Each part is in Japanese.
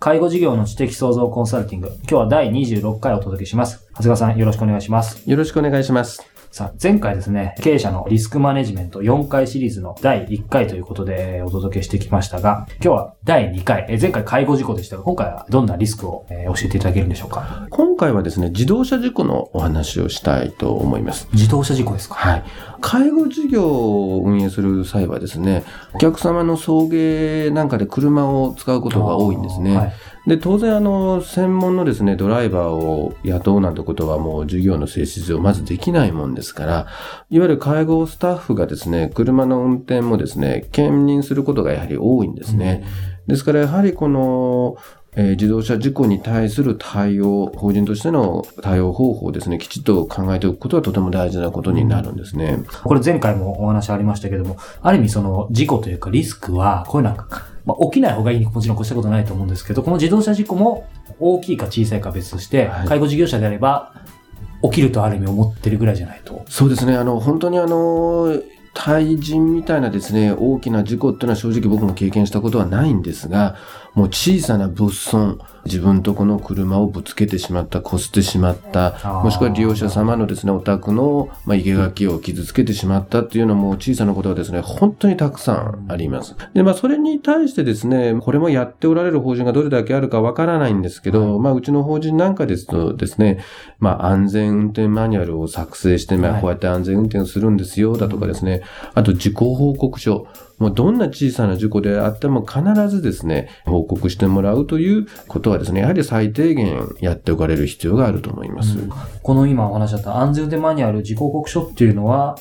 介護事業の知的創造コンサルティング。今日は第26回お届けします。長谷川さん、よろしくお願いします。よろしくお願いします。さあ、前回ですね、経営者のリスクマネジメント4回シリーズの第1回ということでお届けしてきましたが、今日は第2回、前回介護事故でしたが、今回はどんなリスクを教えていただけるんでしょうか？今回はですね、自動車事故のお話をしたいと思います。自動車事故ですか？はい。介護事業を運営する際はですね、お客様の送迎なんかで車を使うことが多いんですね。はいで、当然、あの、専門のですね、ドライバーを雇うなんてことはもう事業の性質上まずできないもんですから、いわゆる介護スタッフがですね、車の運転もですね、兼任することがやはり多いんですね。うん、ですから、やはりこの、えー、自動車事故に対する対応、法人としての対応方法をですね、きちっと考えておくことはとても大事なことになるんですね。これ前回もお話ありましたけども、ある意味その事故というかリスクは、こういうのはまあ、起きない方がいいにもちろん越したことないと思うんですけど、この自動車事故も大きいか小さいか別として、はい、介護事業者であれば、起きるとある意味思ってるぐらいじゃないと。そうですね。あの、本当にあの、対人みたいなですね、大きな事故っていうのは正直僕も経験したことはないんですが、もう小さな物損、自分とこの車をぶつけてしまった、こすってしまった、もしくは利用者様のですね、お宅の、まあ、生垣を傷つけてしまったっていうのも小さなことはですね、本当にたくさんあります。で、まあ、それに対してですね、これもやっておられる法人がどれだけあるかわからないんですけど、まあ、うちの法人なんかですとですね、まあ、安全運転マニュアルを作成して、まあ、こうやって安全運転をするんですよ、だとかですね、あと、事故報告書。もうどんな小さな事故であっても必ずですね、報告してもらうということはですね、やはり最低限やっておかれる必要があると思います。うん、この今お話しあった安全運転マニュアル、事故報告書っていうのは、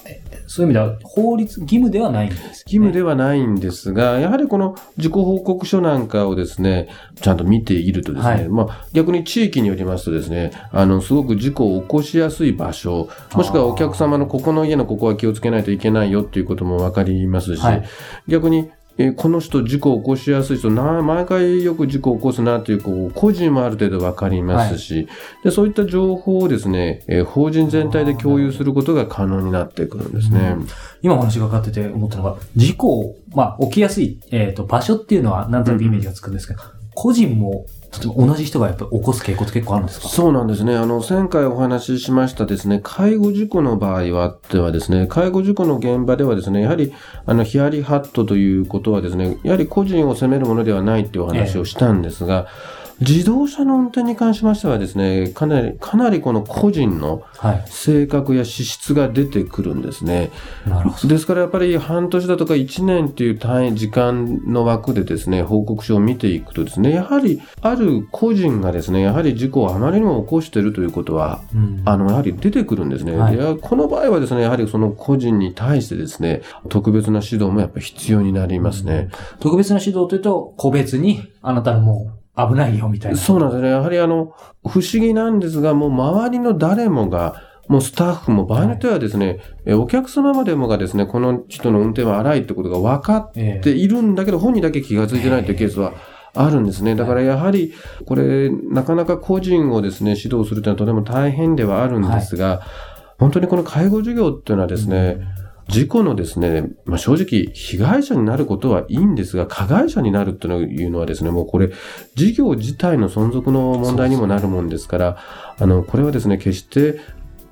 そういう意味では法律、義務ではないんです、ね、義務ではないんですが、やはりこの自己報告書なんかをですね、ちゃんと見ているとですね、はい、まあ逆に地域によりますとですね、あの、すごく事故を起こしやすい場所、もしくはお客様のここの家のここは気をつけないといけないよっていうこともわかりますし、はい、逆にえこの人事故を起こしやすい人な、毎回よく事故を起こすなという、こう、個人もある程度わかりますし、はい、で、そういった情報をですね、え法人全体で共有することが可能になってくるんですね。うん、今お話がかかってて思ったのが、事故、まあ、起きやすい、えっ、ー、と、場所っていうのはなんとなくイメージがつくんですけど、うん、個人も同じ人がやっぱ起こす傾向って結構あるんですか？そうなんですね。あの、前回お話ししましたですね、介護事故の場合はではですね、介護事故の現場ではですね、やはり、あの、ヒヤリハットということはですね、やはり個人を責めるものではないっていうお話をしたんですが、ええ自動車の運転に関しましてはですね、かなり、かなりこの個人の性格や資質が出てくるんですね。はい、なるほど。ですからやっぱり半年だとか1年っていう単位、時間の枠でですね、報告書を見ていくとですね、やはりある個人がですね、やはり事故をあまりにも起こしているということは、うん、あの、やはり出てくるんですね。はい、この場合はですね、やはりその個人に対してですね、特別な指導もやっぱり必要になりますね。うん、特別な指導というと、個別にあなたのもう危ないよみたいな。そうなんですね。やはりあの、不思議なんですが、もう周りの誰もが、もうスタッフも場合によってはですね、はい、お客様までもがですね、この人の運転は荒いってことが分かっているんだけど、本人だけ気が付いてないというケースは、あるんですね。だからやはり、これ、なかなか個人をですね、指導するというのはとても大変ではあるんですが、はい、本当にこの介護事業っていうのはですね、うん事故のですね、まあ、正直、被害者になることはいいんですが、加害者になるというのはですね、もうこれ、事業自体の存続の問題にもなるもんですから、あの、これはですね、決して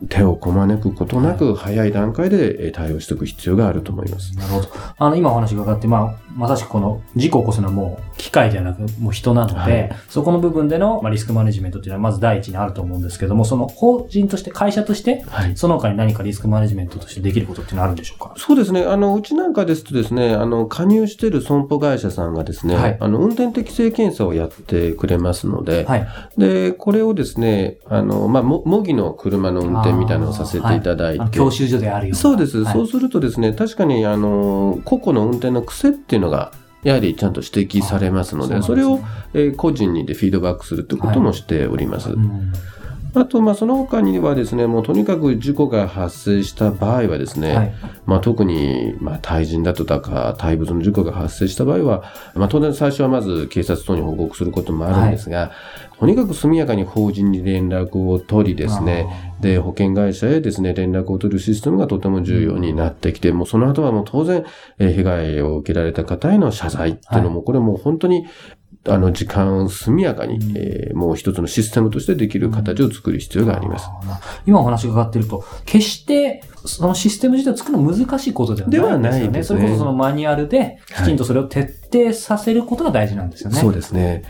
手をこまねくことなく、早い段階でえー対応していく必要があると思います。なるほど。あの、今お話が伺って、まあ、まさしくこの事故を起こすのはもう機械ではなく、もう人なので、はいそこの部分での、まあ、リスクマネジメントっていうのはまず第一にあると思うんですけども、その法人として、会社として、はい。その他に何かリスクマネジメントとしてできることっていうのはあるんでしょうか？そうですね。あの、うちなんかですとですね、あの、加入している損保会社さんがですね、はいあの、運転適正検査をやってくれますので、はい。で、これをですね、あの、まあ、も模擬の車の運転みたいなのをさせていただいて、あの教習所であるよ。そうです、はい。そうするとですね、確かに、あの、個々の運転の癖っていうのが、やはりちゃんと指摘されますので、それを、えー個人にでフィードバックするってこともしております。うんあと、まあ、その他にはですね、もうとにかく事故が発生した場合はですね、はい。まあ、特に、まあ、対人だとか、対物の事故が発生した場合は、まあ、当然最初はまず警察等に報告することもあるんですが、とにかく速やかに法人に連絡を取りですね、で、保険会社へですね、連絡を取るシステムがとても重要になってきて、もうその後はもう当然、えー被害を受けられた方への謝罪っていうのも、これもう本当に、あの、時間速やかに、うんえーもう一つのシステムとしてできる形を作る必要があります。今お話が伺ってると、決してそのシステム自体を作るの難しいことではないんですよね。ではないですねそれこそそのマニュアルで、きちんとそれを徹底させることが大事なんですよね。そうですね。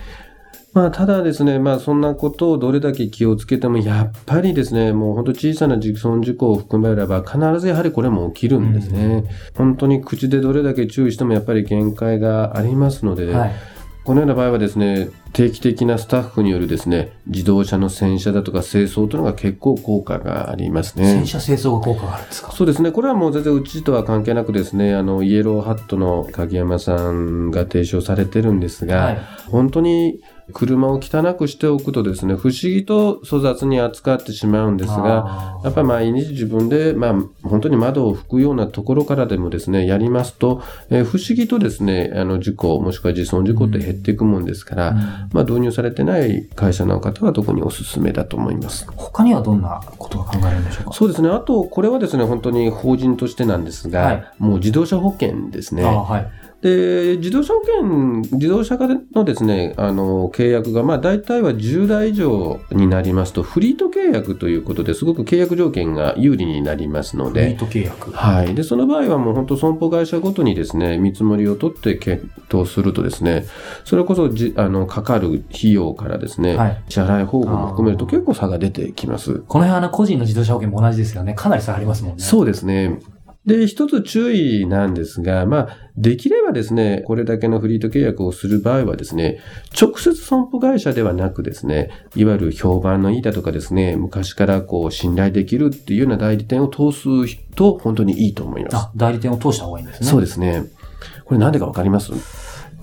まあ、ただですね、まあ、そんなことをどれだけ気をつけても、やっぱりですね、もう本当小さな自損事故を含めれば、必ずやはりこれも起きるんですね。本当に口でどれだけ注意しても、やっぱり限界がありますので、はい。このような場合はですね、定期的なスタッフによるですね、自動車の洗車だとか清掃というのが結構効果がありますね。洗車清掃が効果があるんですか？そうですね。これはもう全然うちとは関係なくですね、あの、イエローハットの鍵山さんが提唱されてるんですが、はい。本当に車を汚くしておくとですね、不思議と粗雑に扱ってしまうんですが、やっぱり毎日自分で、まあ、本当に窓を拭くようなところからでもですね、やりますと、えー不思議とですね、あの、事故、もしくは自損事故って減っていくもんですから、うんまあ、導入されてない会社の方は特にお勧めだと思います。他にはどんなことが考えられるんでしょうか？そうですね。あと、これはですね、本当に法人としてなんですが、はいもう自動車保険ですね。はい。で、自動車保険、自動車のですね、あの、契約が、まあ、大体は10台以上になりますと、フリート契約ということですごく契約条件が有利になりますので、フリート契約。はい。で、その場合はもう本当損保会社ごとにですね、見積もりを取って検討するとですね、それこそじ、あの、かかる費用からですね、はい支払い方法も含めると結構差が出てきます。この辺は個人の自動車保険も同じですよね。かなり差ありますもんね。そうですね。で、一つ注意なんですが、まあ、できればですね、これだけのフリート契約をする場合はですね、直接損保会社ではなくですね、いわゆる評判のいいだとかですね、昔からこう信頼できるっていうような代理店を通すと本当にいいと思います。あ、代理店を通した方がいいんですね。そうですね。これなんでかわかります？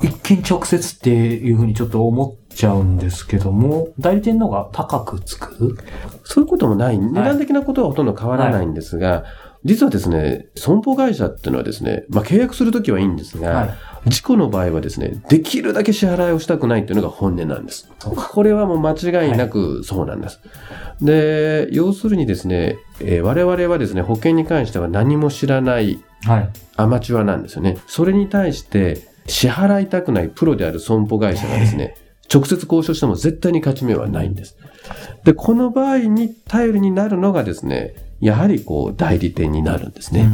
一見直接っていうふうにちょっと思っちゃうんですけども、代理店の方が高くつく？そういうこともない。値段的なことはほとんど変わらないんですが、実はですね、損保会社っていうのはですね、まあ契約するときはいいんですが、はい。事故の場合はですね、できるだけ支払いをしたくないっていうのが本音なんです。これはもう間違いなくそうなんです。で、要するにですね、えー我々はですね、保険に関しては何も知らないはい。アマチュアなんですよね。それに対して支払いたくないプロである損保会社がですね、直接交渉しても絶対に勝ち目はないんです。で、この場合に頼りになるのがですね、やはりこう代理店になるんですね。う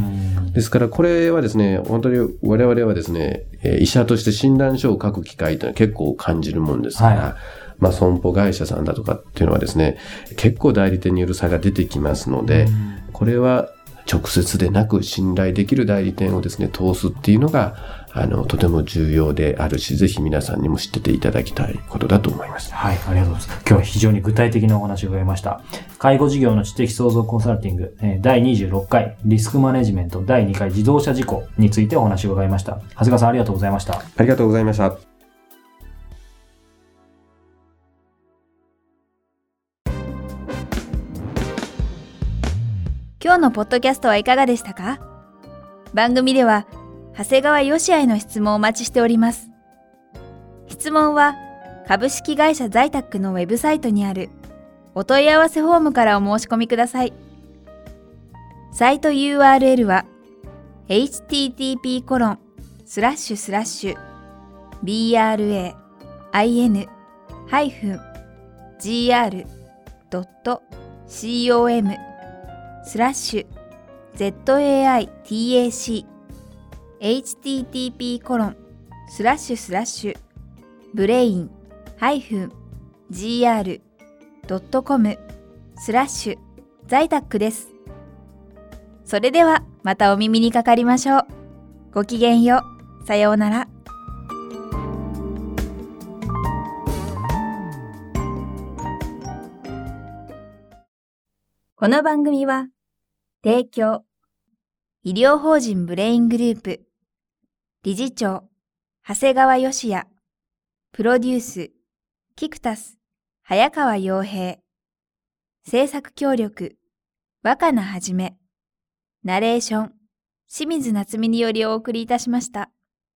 ん。ですから、これはですね、本当に我々はですね、えー医者として診断書を書く機会というのは結構感じるもんですから、はまあ、損保会社さんだとかっていうのはですね、結構代理店による差が出てきますので、これは直接でなく信頼できる代理店をですね、通すっていうのが、あの、とても重要であるし、ぜひ皆さんにも知ってていただきたいことだと思います。はい、ありがとうございます。今日は非常に具体的なお話を伺いました。介護事業の知的創造コンサルティング、えー第26回リスクマネジメント第2回自動車事故についてお話を伺いました。長谷川さんありがとうございました。ありがとうございました。今日のポッドキャストはいかがでしたか？番組では長谷川よしあへの質問をお待ちしております。質問は株式会社在宅のウェブサイトにあるお問い合わせフォームからお申し込みください。サイト URL は http コロンスラッシュスラッシュ BRAIN-GR.com スラッシュ ZAITAC http コロンスラッシュスラッシュブレインハイフン -gr.com スラッシュ在宅です。それではまたお耳にかかりましょう。ごきげんよう。さようなら。この番組は、提供、医療法人ブレイングループ、理事長、長谷川義也、プロデュース、キクタス、早川洋平、制作協力、若菜はじめ、ナレーション、清水夏美によりお送りいたしました。